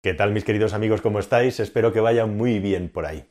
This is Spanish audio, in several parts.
¿Qué tal mis queridos amigos? ¿Cómo estáis? Espero que vaya muy bien por ahí.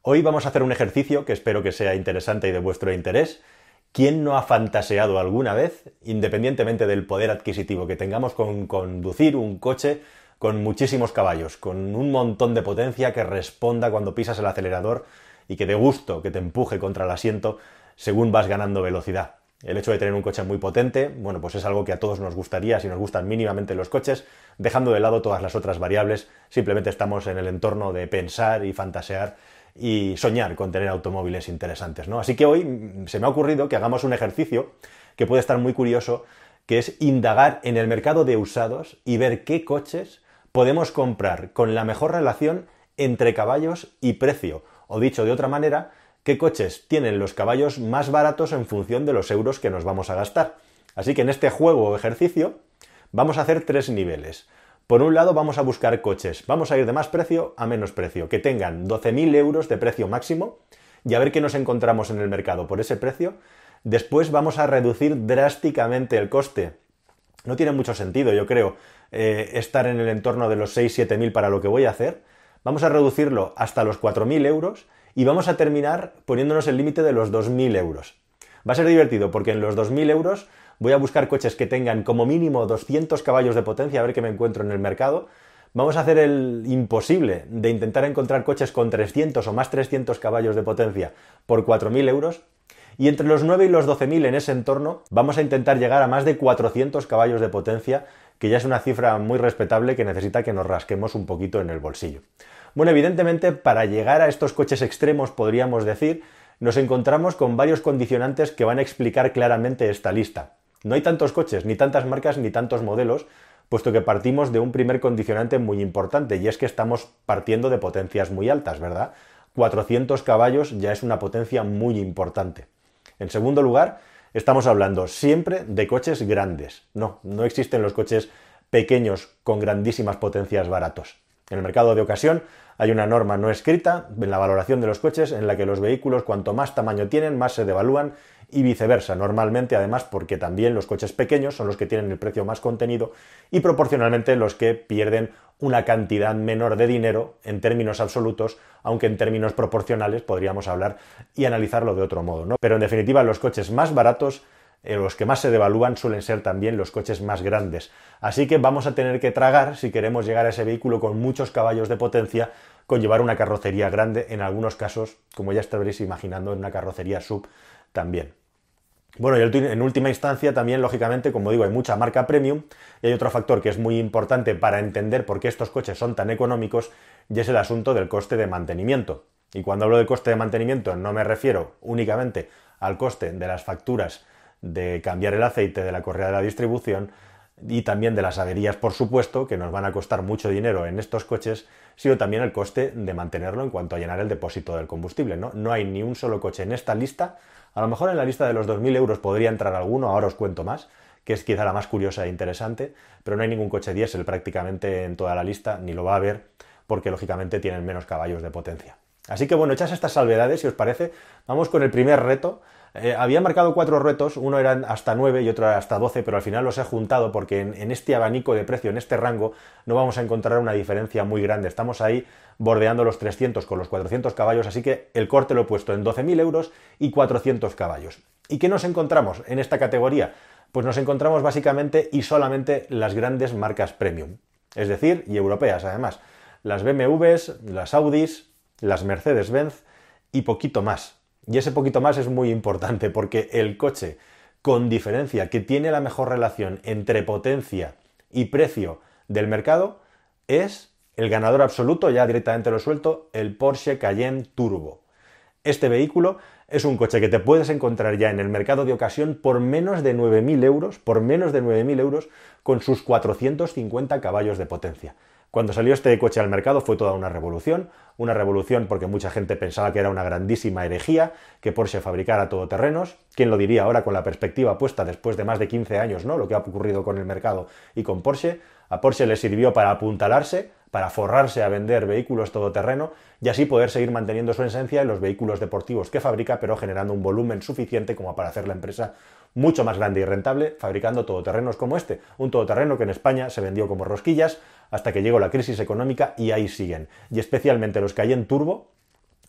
Hoy vamos a hacer un ejercicio que espero que sea interesante y de vuestro interés. ¿Quién no ha fantaseado alguna vez, independientemente del poder adquisitivo que tengamos con conducir un coche con muchísimos caballos, con un montón de potencia que responda cuando pisas el acelerador y que de gusto, que te empuje contra el asiento según vas ganando velocidad? El hecho de tener un coche muy potente, bueno, pues es algo que a todos nos gustaría si nos gustan mínimamente los coches, dejando de lado todas las otras variables, simplemente estamos en el entorno de pensar y fantasear y soñar con tener automóviles interesantes, ¿no? Así que hoy mm, se me ha ocurrido que hagamos un ejercicio que puede estar muy curioso, que es indagar en el mercado de usados y ver qué coches podemos comprar con la mejor relación entre caballos y precio, o dicho de otra manera, qué coches tienen los caballos más baratos en función de los euros que nos vamos a gastar. Así que en este juego o ejercicio vamos a hacer tres niveles. Por un lado vamos a buscar coches, vamos a ir de más precio a menos precio, que tengan 12.000 euros de precio máximo y a ver qué nos encontramos en el mercado por ese precio. Después vamos a reducir drásticamente el coste. No tiene mucho sentido, yo creo, eh, estar en el entorno de los 6-7.000 para lo que voy a hacer. Vamos a reducirlo hasta los 4.000 euros y vamos a terminar poniéndonos el límite de los 2.000 euros. Va a ser divertido porque en los 2.000 euros voy a buscar coches que tengan como mínimo 200 caballos de potencia, a ver qué me encuentro en el mercado. Vamos a hacer el imposible de intentar encontrar coches con 300 o más 300 caballos de potencia por 4.000 euros. Y entre los 9 y los 12.000 en ese entorno vamos a intentar llegar a más de 400 caballos de potencia, que ya es una cifra muy respetable que necesita que nos rasquemos un poquito en el bolsillo. Bueno, evidentemente, para llegar a estos coches extremos, podríamos decir, nos encontramos con varios condicionantes que van a explicar claramente esta lista. No hay tantos coches, ni tantas marcas, ni tantos modelos, puesto que partimos de un primer condicionante muy importante, y es que estamos partiendo de potencias muy altas, ¿verdad? 400 caballos ya es una potencia muy importante. En segundo lugar, estamos hablando siempre de coches grandes. No, no existen los coches pequeños con grandísimas potencias baratos. En el mercado de ocasión hay una norma no escrita en la valoración de los coches en la que los vehículos cuanto más tamaño tienen más se devalúan y viceversa. Normalmente además porque también los coches pequeños son los que tienen el precio más contenido y proporcionalmente los que pierden una cantidad menor de dinero en términos absolutos, aunque en términos proporcionales podríamos hablar y analizarlo de otro modo. ¿no? Pero en definitiva los coches más baratos eh, los que más se devalúan suelen ser también los coches más grandes. Así que vamos a tener que tragar, si queremos llegar a ese vehículo con muchos caballos de potencia, con llevar una carrocería grande, en algunos casos, como ya estaréis imaginando, en una carrocería sub también. Bueno, y en última instancia también, lógicamente, como digo, hay mucha marca premium y hay otro factor que es muy importante para entender por qué estos coches son tan económicos y es el asunto del coste de mantenimiento. Y cuando hablo de coste de mantenimiento no me refiero únicamente al coste de las facturas de cambiar el aceite de la correa de la distribución y también de las averías, por supuesto, que nos van a costar mucho dinero en estos coches, sino también el coste de mantenerlo en cuanto a llenar el depósito del combustible. ¿no? no hay ni un solo coche en esta lista. A lo mejor en la lista de los 2.000 euros podría entrar alguno, ahora os cuento más, que es quizá la más curiosa e interesante, pero no hay ningún coche diésel prácticamente en toda la lista, ni lo va a haber, porque lógicamente tienen menos caballos de potencia. Así que bueno, hechas estas salvedades, si os parece, vamos con el primer reto. Eh, había marcado cuatro retos, uno eran hasta nueve y otro hasta doce, pero al final los he juntado porque en, este abanico de precio, en este rango, no vamos a encontrar una diferencia muy grande. Estamos ahí bordeando los 300 con los 400 caballos, así que el corte lo he puesto en 12.000 euros y 400 caballos. ¿Y qué nos encontramos en esta categoría? Pues nos encontramos básicamente y solamente las grandes marcas premium, es decir, y europeas además, las BMWs, las Audis, las Mercedes-Benz y poquito más. Y ese poquito más es muy importante porque el coche, con diferencia, que tiene la mejor relación entre potencia y precio del mercado, es el ganador absoluto, ya directamente lo suelto, el Porsche Cayenne Turbo. Este vehículo es un coche que te puedes encontrar ya en el mercado de ocasión por menos de 9.000 euros, por menos de 9.000 euros, con sus 450 caballos de potencia. Cuando salió este coche al mercado fue toda una revolución, una revolución porque mucha gente pensaba que era una grandísima herejía que Porsche fabricara todoterrenos. ¿Quién lo diría ahora con la perspectiva puesta después de más de 15 años, ¿no? Lo que ha ocurrido con el mercado y con Porsche. A Porsche le sirvió para apuntalarse, para forrarse a vender vehículos todoterreno y así poder seguir manteniendo su esencia en los vehículos deportivos que fabrica, pero generando un volumen suficiente como para hacer la empresa mucho más grande y rentable fabricando todoterrenos como este. Un todoterreno que en España se vendió como rosquillas hasta que llegó la crisis económica y ahí siguen. Y especialmente los Cayenne Turbo,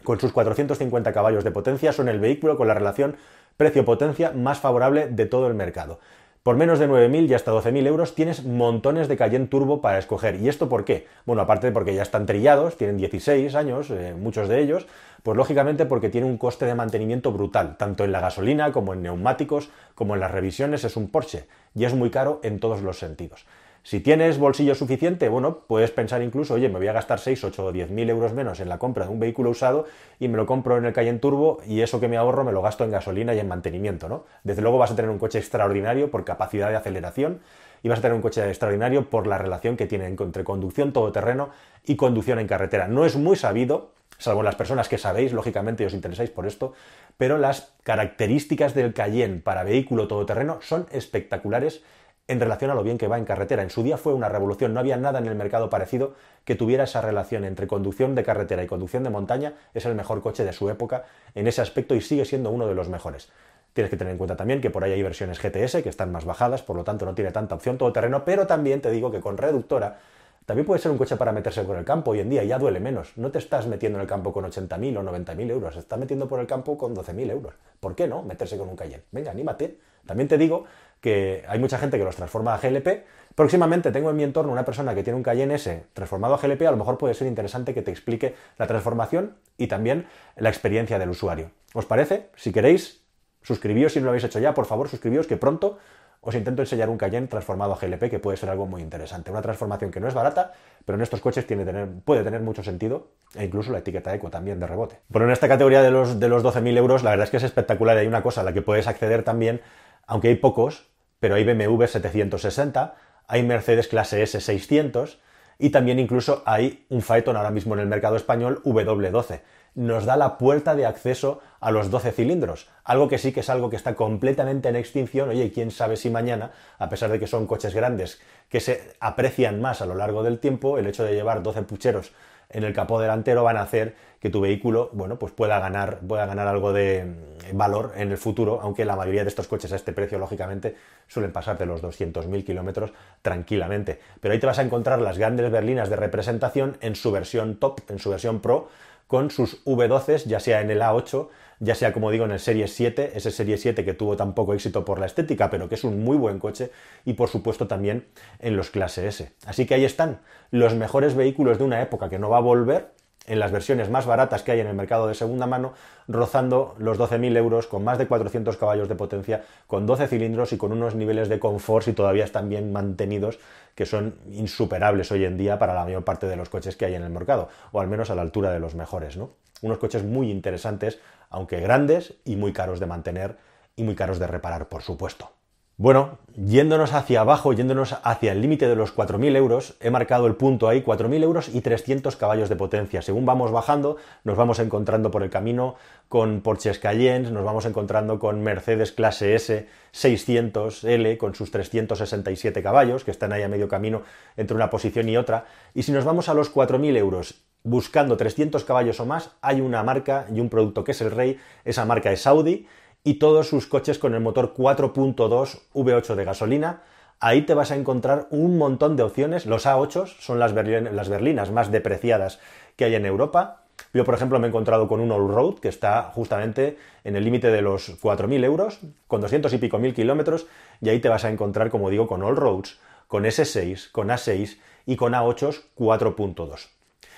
con sus 450 caballos de potencia, son el vehículo con la relación precio-potencia más favorable de todo el mercado. Por menos de 9.000 y hasta 12.000 euros tienes montones de Cayenne Turbo para escoger. ¿Y esto por qué? Bueno, aparte de porque ya están trillados, tienen 16 años, eh, muchos de ellos, pues lógicamente porque tiene un coste de mantenimiento brutal, tanto en la gasolina como en neumáticos, como en las revisiones, es un Porsche y es muy caro en todos los sentidos. Si tienes bolsillo suficiente, bueno, puedes pensar incluso, oye, me voy a gastar 6, 8 o 10 mil euros menos en la compra de un vehículo usado y me lo compro en el Cayenne Turbo y eso que me ahorro me lo gasto en gasolina y en mantenimiento, ¿no? Desde luego vas a tener un coche extraordinario por capacidad de aceleración y vas a tener un coche extraordinario por la relación que tiene entre conducción todoterreno y conducción en carretera. No es muy sabido, salvo las personas que sabéis, lógicamente, y os interesáis por esto, pero las características del Cayenne para vehículo todoterreno son espectaculares en relación a lo bien que va en carretera. En su día fue una revolución, no había nada en el mercado parecido que tuviera esa relación entre conducción de carretera y conducción de montaña. Es el mejor coche de su época en ese aspecto y sigue siendo uno de los mejores. Tienes que tener en cuenta también que por ahí hay versiones GTS que están más bajadas, por lo tanto no tiene tanta opción todoterreno, pero también te digo que con reductora también puede ser un coche para meterse por el campo hoy en día, ya duele menos. No te estás metiendo en el campo con 80.000 o 90.000 euros, estás metiendo por el campo con 12.000 euros. ¿Por qué no meterse con un Cayenne? Venga, anímate. También te digo que hay mucha gente que los transforma a GLP. Próximamente tengo en mi entorno una persona que tiene un Cayenne S transformado a GLP, a lo mejor puede ser interesante que te explique la transformación y también la experiencia del usuario. ¿Os parece? Si queréis, suscribíos si no lo habéis hecho ya, por favor, suscribíos que pronto os intento enseñar un Cayenne transformado a GLP que puede ser algo muy interesante. Una transformación que no es barata, pero en estos coches tiene tener, puede tener mucho sentido e incluso la etiqueta eco también de rebote. Pero en esta categoría de los, de los 12.000 euros, la verdad es que es espectacular y hay una cosa a la que puedes acceder también, aunque hay pocos, pero hay BMW 760, hay Mercedes clase S 600 y también incluso hay un Phaeton ahora mismo en el mercado español W12. Nos da la puerta de acceso a los 12 cilindros, algo que sí que es algo que está completamente en extinción. Oye, quién sabe si mañana, a pesar de que son coches grandes que se aprecian más a lo largo del tiempo, el hecho de llevar 12 pucheros en el capó delantero van a hacer que tu vehículo, bueno, pues pueda ganar, pueda ganar algo de mm, valor en el futuro, aunque la mayoría de estos coches a este precio, lógicamente, suelen pasar de los 200.000 kilómetros tranquilamente. Pero ahí te vas a encontrar las grandes berlinas de representación en su versión top, en su versión pro, con sus V12, ya sea en el A8, ya sea como digo en el Serie 7, ese Serie 7 que tuvo tan poco éxito por la estética, pero que es un muy buen coche, y por supuesto también en los clase S. Así que ahí están los mejores vehículos de una época que no va a volver, en las versiones más baratas que hay en el mercado de segunda mano, rozando los 12.000 euros, con más de 400 caballos de potencia, con 12 cilindros y con unos niveles de confort, si todavía están bien mantenidos, que son insuperables hoy en día para la mayor parte de los coches que hay en el mercado, o al menos a la altura de los mejores. ¿no? Unos coches muy interesantes, aunque grandes y muy caros de mantener y muy caros de reparar, por supuesto. Bueno, yéndonos hacia abajo, yéndonos hacia el límite de los 4.000 euros, he marcado el punto ahí, 4.000 euros y 300 caballos de potencia. Según vamos bajando, nos vamos encontrando por el camino con Porsche Cayenne, nos vamos encontrando con Mercedes clase S 600L con sus 367 caballos, que están ahí a medio camino entre una posición y otra. Y si nos vamos a los 4.000 euros buscando 300 caballos o más, hay una marca y un producto que es el rey, esa marca es Audi y todos sus coches con el motor 4.2 V8 de gasolina. Ahí te vas a encontrar un montón de opciones. Los A8 son las, las berlinas más depreciadas que hay en Europa. Yo, por ejemplo, me he encontrado con un all-road que está justamente en el límite de los 4.000 euros, con 200 y pico mil kilómetros, y ahí te vas a encontrar, como digo, con all-roads, con S6, con A6 y con A8 4.2.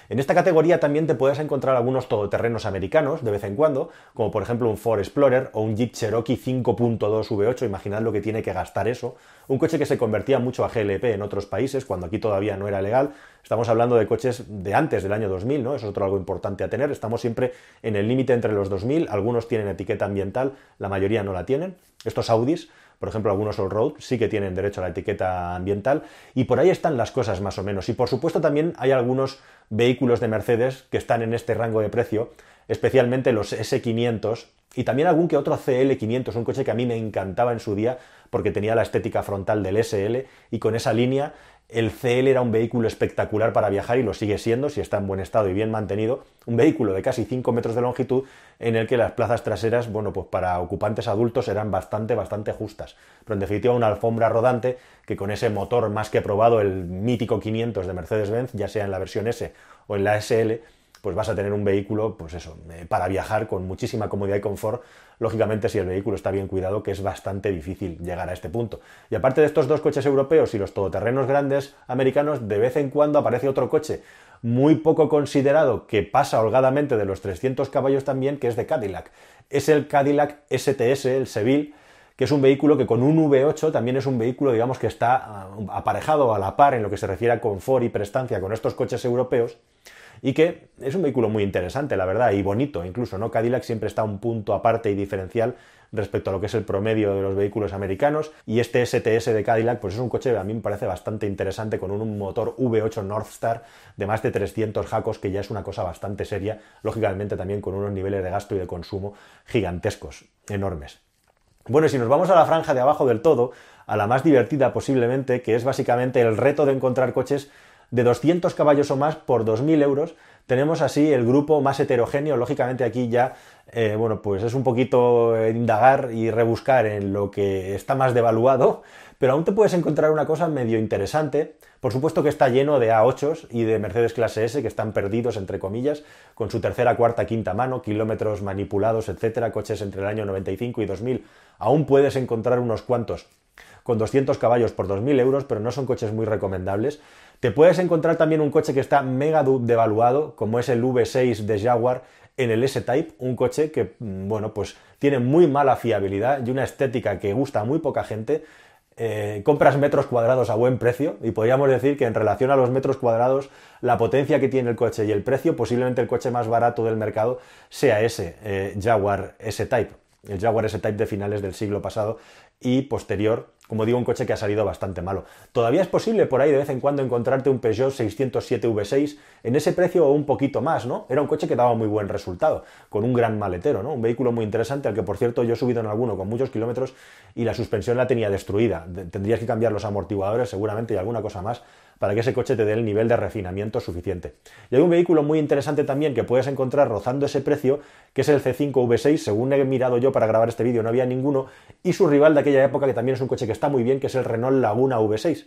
En esta categoría también te puedes encontrar algunos todoterrenos americanos de vez en cuando, como por ejemplo un Ford Explorer o un Jeep Cherokee 5.2 V8, imaginad lo que tiene que gastar eso. Un coche que se convertía mucho a GLP en otros países, cuando aquí todavía no era legal. Estamos hablando de coches de antes del año 2000, ¿no? Eso es otro algo importante a tener. Estamos siempre en el límite entre los 2000, algunos tienen etiqueta ambiental, la mayoría no la tienen. Estos Audis por ejemplo, algunos all-road sí que tienen derecho a la etiqueta ambiental y por ahí están las cosas más o menos. Y por supuesto también hay algunos vehículos de Mercedes que están en este rango de precio, especialmente los S500 y también algún que otro CL500, un coche que a mí me encantaba en su día porque tenía la estética frontal del SL y con esa línea el CL era un vehículo espectacular para viajar y lo sigue siendo si está en buen estado y bien mantenido. Un vehículo de casi 5 metros de longitud en el que las plazas traseras, bueno, pues para ocupantes adultos eran bastante, bastante justas. Pero en definitiva una alfombra rodante que con ese motor más que probado, el mítico 500 de Mercedes-Benz, ya sea en la versión S o en la SL, pues vas a tener un vehículo, pues eso, eh, para viajar con muchísima comodidad y confort, lógicamente si el vehículo está bien cuidado, que es bastante difícil llegar a este punto. Y aparte de estos dos coches europeos y los todoterrenos grandes americanos, de vez en cuando aparece otro coche muy poco considerado que pasa holgadamente de los 300 caballos también, que es de Cadillac. Es el Cadillac STS, el Seville, que es un vehículo que con un V8 también es un vehículo, digamos, que está ah, aparejado a la par en lo que se refiere a confort y prestancia con estos coches europeos y que es un vehículo muy interesante, la verdad, y bonito incluso, ¿no? Cadillac siempre está un punto aparte y diferencial respecto a lo que es el promedio de los vehículos americanos y este STS de Cadillac pues es un coche que a mí me parece bastante interesante con un motor V8 Northstar de más de 300 jacos que ya es una cosa bastante seria, lógicamente también con unos niveles de gasto y de consumo gigantescos, enormes. Bueno, si nos vamos a la franja de abajo del todo, a la más divertida posiblemente, que es básicamente el reto de encontrar coches de 200 caballos o más por 2.000 euros. Tenemos así el grupo más heterogéneo. Lógicamente aquí ya, eh, bueno, pues es un poquito indagar y rebuscar en lo que está más devaluado, pero aún te puedes encontrar una cosa medio interesante. Por supuesto que está lleno de A8s y de Mercedes clase S que están perdidos, entre comillas, con su tercera, cuarta, quinta mano, kilómetros manipulados, etcétera, coches entre el año 95 y 2000. Aún puedes encontrar unos cuantos con 200 caballos por 2.000 euros, pero no son coches muy recomendables. Te puedes encontrar también un coche que está mega devaluado, como es el V6 de Jaguar en el S-Type, un coche que, mm, bueno, pues tiene muy mala fiabilidad y una estética que gusta a muy poca gente. Eh, compras metros cuadrados a buen precio y podríamos decir que en relación a los metros cuadrados, la potencia que tiene el coche y el precio, posiblemente el coche más barato del mercado sea ese eh, Jaguar S-Type, el Jaguar S-Type de finales del siglo pasado y posterior como digo, un coche que ha salido bastante malo. Todavía es posible por ahí de vez en cuando encontrarte un Peugeot 607 V6 en ese precio o un poquito más, ¿no? Era un coche que daba muy buen resultado, con un gran maletero, ¿no? Un vehículo muy interesante al que, por cierto, yo he subido en alguno con muchos kilómetros y la suspensión la tenía destruida. Tendrías que cambiar los amortiguadores seguramente y alguna cosa más para que ese coche te dé el nivel de refinamiento suficiente. Y hay un vehículo muy interesante también que puedes encontrar rozando ese precio, que es el C5 V6, según he mirado yo para grabar este vídeo no había ninguno, y su rival de aquella época, que también es un coche que está muy bien, que es el Renault Laguna V6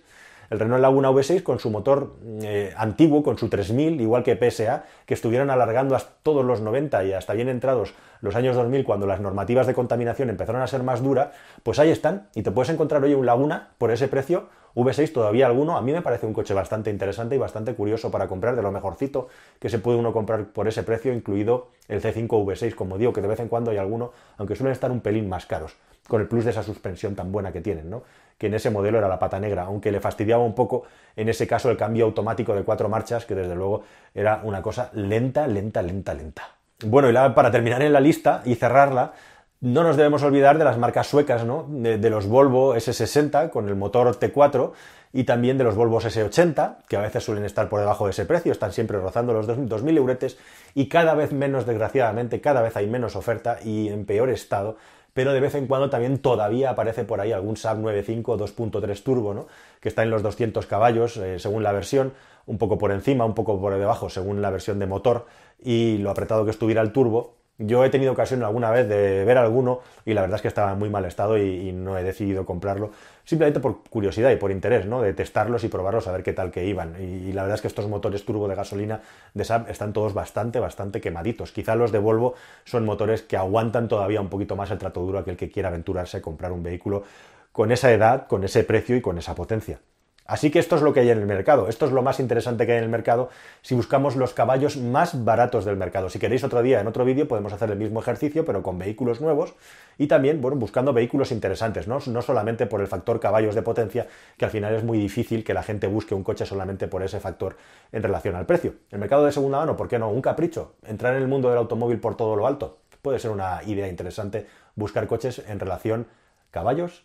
el Renault Laguna V6 con su motor eh, antiguo, con su 3000, igual que PSA, que estuvieron alargando hasta todos los 90 y hasta bien entrados los años 2000, cuando las normativas de contaminación empezaron a ser más duras, pues ahí están, y te puedes encontrar hoy un Laguna por ese precio, V6 todavía alguno, a mí me parece un coche bastante interesante y bastante curioso para comprar, de lo mejorcito que se puede uno comprar por ese precio, incluido el C5 V6, como digo, que de vez en cuando hay alguno, aunque suelen estar un pelín más caros, con el plus de esa suspensión tan buena que tienen, ¿no? que en ese modelo era la pata negra, aunque le fastidiaba un poco en ese caso el cambio automático de cuatro marchas, que desde luego era una cosa lenta, lenta, lenta, lenta. Bueno, y para terminar en la lista y cerrarla, no nos debemos olvidar de las marcas suecas, ¿no? De, los Volvo S60 con el motor T4 y también de los Volvo S80, que a veces suelen estar por debajo de ese precio, están siempre rozando los 2.000 euretes y cada vez menos, desgraciadamente, cada vez hay menos oferta y en peor estado pero de vez en cuando también todavía aparece por ahí algún Saab 95 2.3 turbo, ¿no? que está en los 200 caballos eh, según la versión, un poco por encima, un poco por debajo según la versión de motor y lo apretado que estuviera el turbo, yo he tenido ocasión alguna vez de ver alguno y la verdad es que estaba en muy mal estado y, no he decidido comprarlo simplemente por curiosidad y por interés, ¿no? De testarlos y probarlos a ver qué tal que iban. Y, la verdad es que estos motores turbo de gasolina de SAP están todos bastante, bastante quemaditos. Quizá los de Volvo son motores que aguantan todavía un poquito más el trato duro aquel que quiera aventurarse a comprar un vehículo con esa edad, con ese precio y con esa potencia. Así que esto es lo que hay en el mercado, esto es lo más interesante que hay en el mercado si buscamos los caballos más baratos del mercado. Si queréis otro día en otro vídeo podemos hacer el mismo ejercicio pero con vehículos nuevos y también bueno, buscando vehículos interesantes, ¿no? no solamente por el factor caballos de potencia, que al final es muy difícil que la gente busque un coche solamente por ese factor en relación al precio. El mercado de segunda mano, ¿por qué no? Un capricho, entrar en el mundo del automóvil por todo lo alto. Puede ser una idea interesante buscar coches en relación caballos,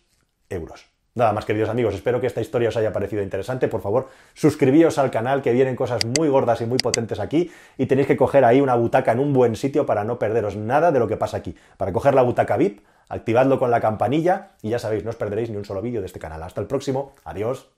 euros. Nada más, queridos amigos, espero que esta historia os haya parecido interesante. Por favor, suscribíos al canal, que vienen cosas muy gordas y muy potentes aquí, y tenéis que coger ahí una butaca en un buen sitio para no perderos nada de lo que pasa aquí. Para coger la butaca VIP, activadlo con la campanilla, y ya sabéis, no os perderéis ni un solo vídeo de este canal. Hasta el próximo, adiós.